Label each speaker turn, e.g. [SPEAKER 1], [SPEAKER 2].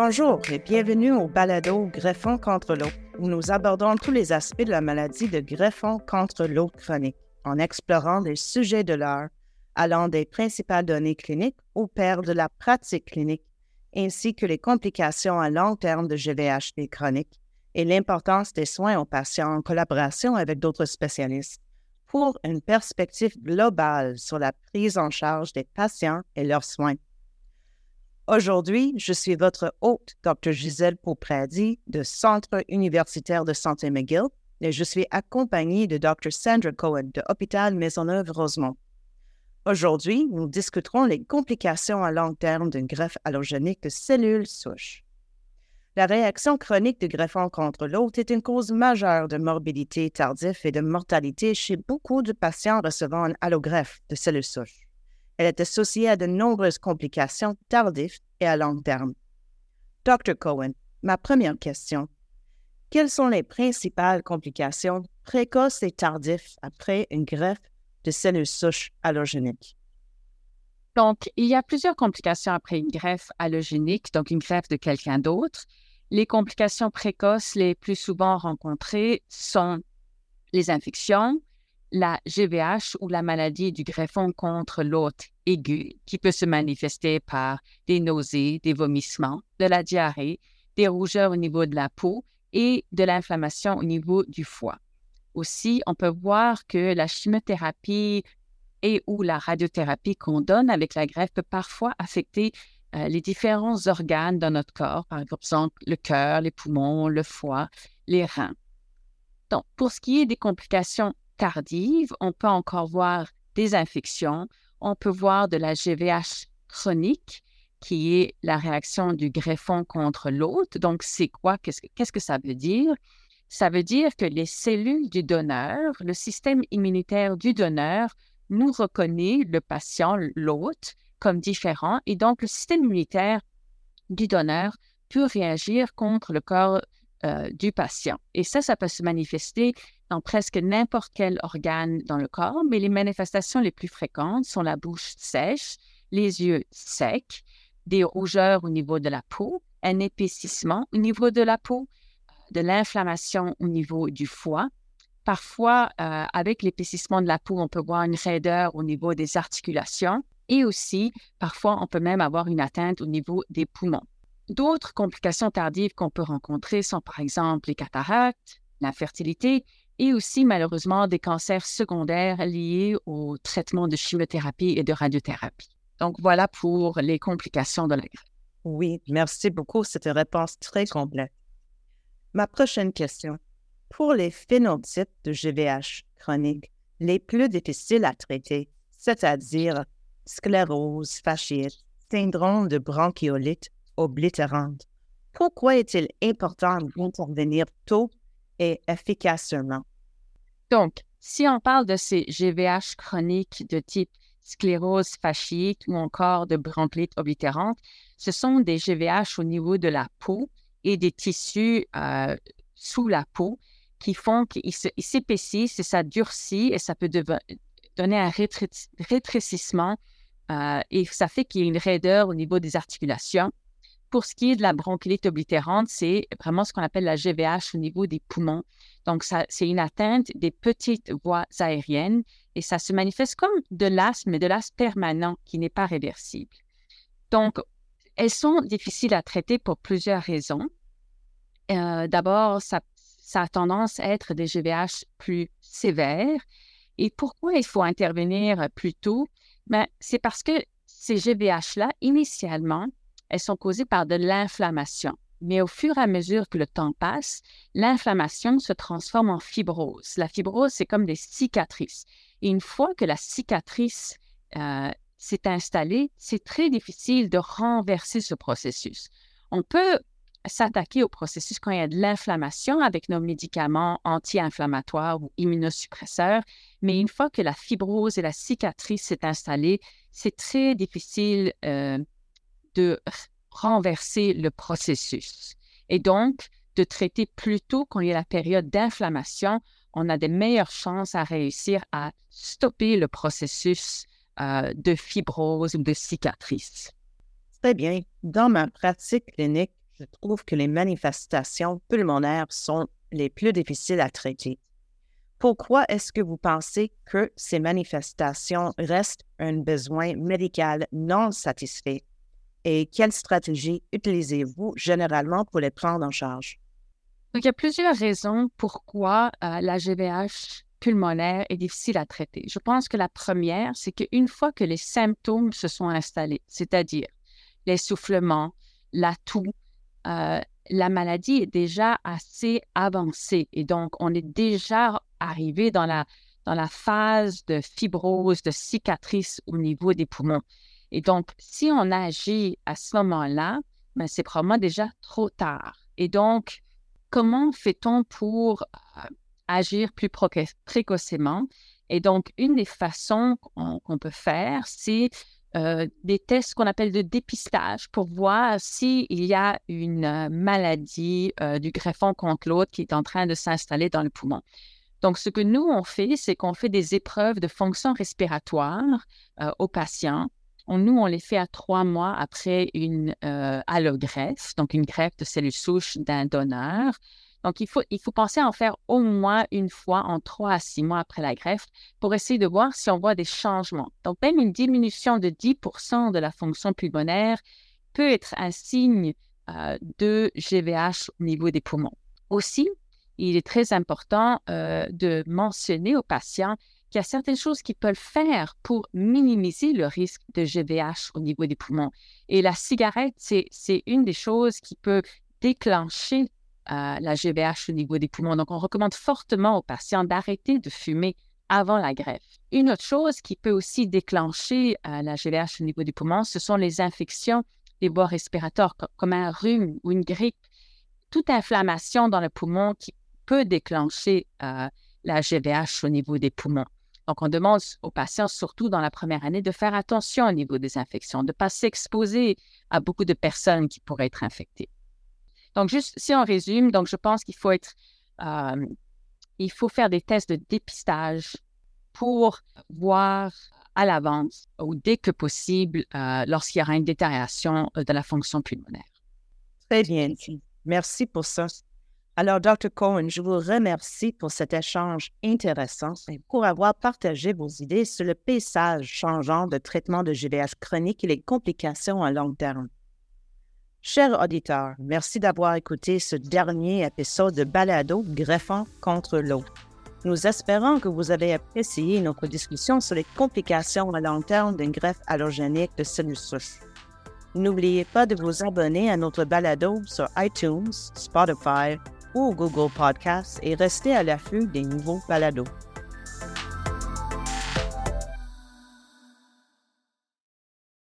[SPEAKER 1] Bonjour et bienvenue au balado Greffon contre l'eau, où nous abordons tous les aspects de la maladie de greffon contre l'eau chronique, en explorant des sujets de l'heure, allant des principales données cliniques au père de la pratique clinique, ainsi que les complications à long terme de GVHD chronique et l'importance des soins aux patients en collaboration avec d'autres spécialistes pour une perspective globale sur la prise en charge des patients et leurs soins. Aujourd'hui, je suis votre hôte, Dr. Gisèle Paupradi, de Centre universitaire de santé McGill, et je suis accompagnée de Dr. Sandra Cohen de Hôpital Maisonneuve-Rosemont. Aujourd'hui, nous discuterons les complications à long terme d'une greffe allogénique de cellules souches. La réaction chronique du greffon contre l'autre est une cause majeure de morbidité tardive et de mortalité chez beaucoup de patients recevant un allogreffe de cellules souches. Elle est associée à de nombreuses complications tardives et à long terme. Dr. Cohen, ma première question. Quelles sont les principales complications précoces et tardives après une greffe de cellules souches allogéniques?
[SPEAKER 2] Donc, il y a plusieurs complications après une greffe allogénique, donc une greffe de quelqu'un d'autre. Les complications précoces les plus souvent rencontrées sont les infections, la GVH ou la maladie du greffon contre l'hôte aigu, qui peut se manifester par des nausées, des vomissements, de la diarrhée, des rougeurs au niveau de la peau et de l'inflammation au niveau du foie. Aussi, on peut voir que la chimiothérapie et ou la radiothérapie qu'on donne avec la greffe peut parfois affecter euh, les différents organes dans notre corps, par exemple le cœur, les poumons, le foie, les reins. Donc, pour ce qui est des complications tardives, on peut encore voir des infections, on peut voir de la GVH chronique, qui est la réaction du greffon contre l'hôte. Donc, c'est quoi? Qu'est-ce que, ça veut dire? Ça veut dire que les cellules du donneur, le système immunitaire du donneur, nous reconnaît le patient, l'hôte, comme différents et donc le système immunitaire du donneur peut réagir contre le corps euh, du patient. Et ça, ça peut se manifester dans presque n'importe quel organe dans le corps, mais les manifestations les plus fréquentes sont la bouche sèche, les yeux secs, des rougeurs au niveau de la peau, un épaississement au niveau de la peau, de l'inflammation au niveau du foie. Parfois, euh, avec l'épaississement de la peau, on peut voir une raideur au niveau des articulations et aussi, parfois, on peut même avoir une atteinte au niveau des poumons. D'autres complications tardives qu'on peut rencontrer sont par exemple les cataractes, l'infertilité et aussi malheureusement des cancers secondaires liés au traitement de chimiothérapie et de radiothérapie. Donc voilà pour les complications de la greffe.
[SPEAKER 1] Oui, merci beaucoup. C'est une réponse très complète. Ma prochaine question. Pour les phénotypes de GVH chronique les plus difficiles à traiter, c'est-à-dire sclérose fasciite, syndrome de bronchiolite oblitérante. Pourquoi est-il important d'intervenir tôt et efficacement?
[SPEAKER 2] Donc, si on parle de ces GVH chroniques de type sclérose fasciite ou encore de bronchiolite oblitérante, ce sont des GVH au niveau de la peau et des tissus euh, sous la peau qui font qu'ils s'épaississent et ça durcit et ça peut donner un rétrécissement euh, et ça fait qu'il y a une raideur au niveau des articulations. Pour ce qui est de la bronchite oblitérante, c'est vraiment ce qu'on appelle la GVH au niveau des poumons. Donc, c'est une atteinte des petites voies aériennes et ça se manifeste comme de l'asthme, mais de l'asthme permanent qui n'est pas réversible. Donc, elles sont difficiles à traiter pour plusieurs raisons. Euh, d'abord, ça, ça a tendance à être des GVH plus sévères. Et pourquoi il faut intervenir plus tôt? Ben, c'est parce que ces GVH-là, initialement, elles sont causées par de l'inflammation. Mais au fur et à mesure que le temps passe, l'inflammation se transforme en fibrose. La fibrose, c'est comme des cicatrices. Et une fois que la cicatrice euh, s'est installée, c'est très difficile de renverser ce processus. On peut s'attaquer au processus quand il y a de l'inflammation avec nos médicaments anti-inflammatoires ou immunosuppresseurs. Mais une fois que la fibrose et la cicatrice s'est installée, c'est très difficile euh, de renverser le processus. Et donc, de traiter plus tôt quand il y a la période d'inflammation, on a des meilleures chances à réussir à stopper le processus euh, de fibrose ou de cicatrice.
[SPEAKER 1] Très bien. Dans ma pratique clinique, je trouve que les manifestations pulmonaires sont les plus difficiles à traiter. Pourquoi est-ce que vous pensez que ces manifestations restent un besoin médical non satisfait? Et quelle stratégie utilisez-vous généralement pour les prendre en charge?
[SPEAKER 2] Donc, il y a plusieurs raisons pourquoi euh, la GVH pulmonaire est difficile à traiter. Je pense que la première, c'est qu'une fois que les symptômes se sont installés, c'est-à-dire l'essoufflement, la toux, euh, la maladie est déjà assez avancée et donc on est déjà arrivé dans la, dans la phase de fibrose, de cicatrice au niveau des poumons. Et donc, si on agit à ce moment-là, ben, c'est probablement déjà trop tard. Et donc, comment fait-on pour euh, agir plus précocement? Et donc, une des façons qu'on peut faire, c'est euh, des tests qu'on appelle de dépistage pour voir s'il y a une euh, maladie du greffon contre l'autre qui est en train de s'installer dans le poumon. Donc, ce que nous, on fait, c'est qu'on fait des épreuves de fonction respiratoire aux patients nous, on les fait à trois mois après une euh, allogreffe, donc une greffe de cellules souches d'un donneur. Donc, il faut, il faut penser à en faire au moins une fois en trois à six mois après la greffe pour essayer de voir si on voit des changements. Donc, même une diminution de 10% de la fonction pulmonaire peut être un signe euh, de GVH au niveau des poumons. Aussi, il est très important euh, de mentionner aux patients qu'il y a certaines choses qu'ils peuvent faire pour minimiser le risque de GVH au niveau des poumons. Et la cigarette, c'est une des choses qui peut déclencher euh, la GVH au niveau des poumons. Donc, on recommande fortement aux patients d'arrêter de fumer avant la greffe. Une autre chose qui peut aussi déclencher euh, la GVH au niveau des poumons, ce sont les infections des voies respiratoires, comme un rhume ou une grippe. Toute inflammation dans le poumon qui peut déclencher euh, la GVH au niveau des poumons. Donc, on demande aux patients, surtout dans la première année, de faire attention au niveau des infections, de ne pas s'exposer à beaucoup de personnes qui pourraient être infectées. Donc, juste si on résume, donc je pense qu'il faut être, euh, il faut faire des tests de dépistage pour voir à l'avance ou dès que possible euh, lorsqu'il y aura une détérioration de la fonction pulmonaire.
[SPEAKER 1] Très bien. Merci pour ça. Alors, Dr. Cohen, je vous remercie pour cet échange intéressant et pour avoir partagé vos idées sur le paysage changeant de traitement de GVH chronique et les complications à long terme. Chers auditeurs, merci d'avoir écouté ce dernier épisode de Balado Greffant contre l'eau. Nous espérons que vous avez apprécié notre discussion sur les complications à long terme d'une greffe allogénique de souches. N'oubliez pas de vous abonner à notre balado sur iTunes, Spotify ou Google Podcasts et restez à l'affût des nouveaux balados.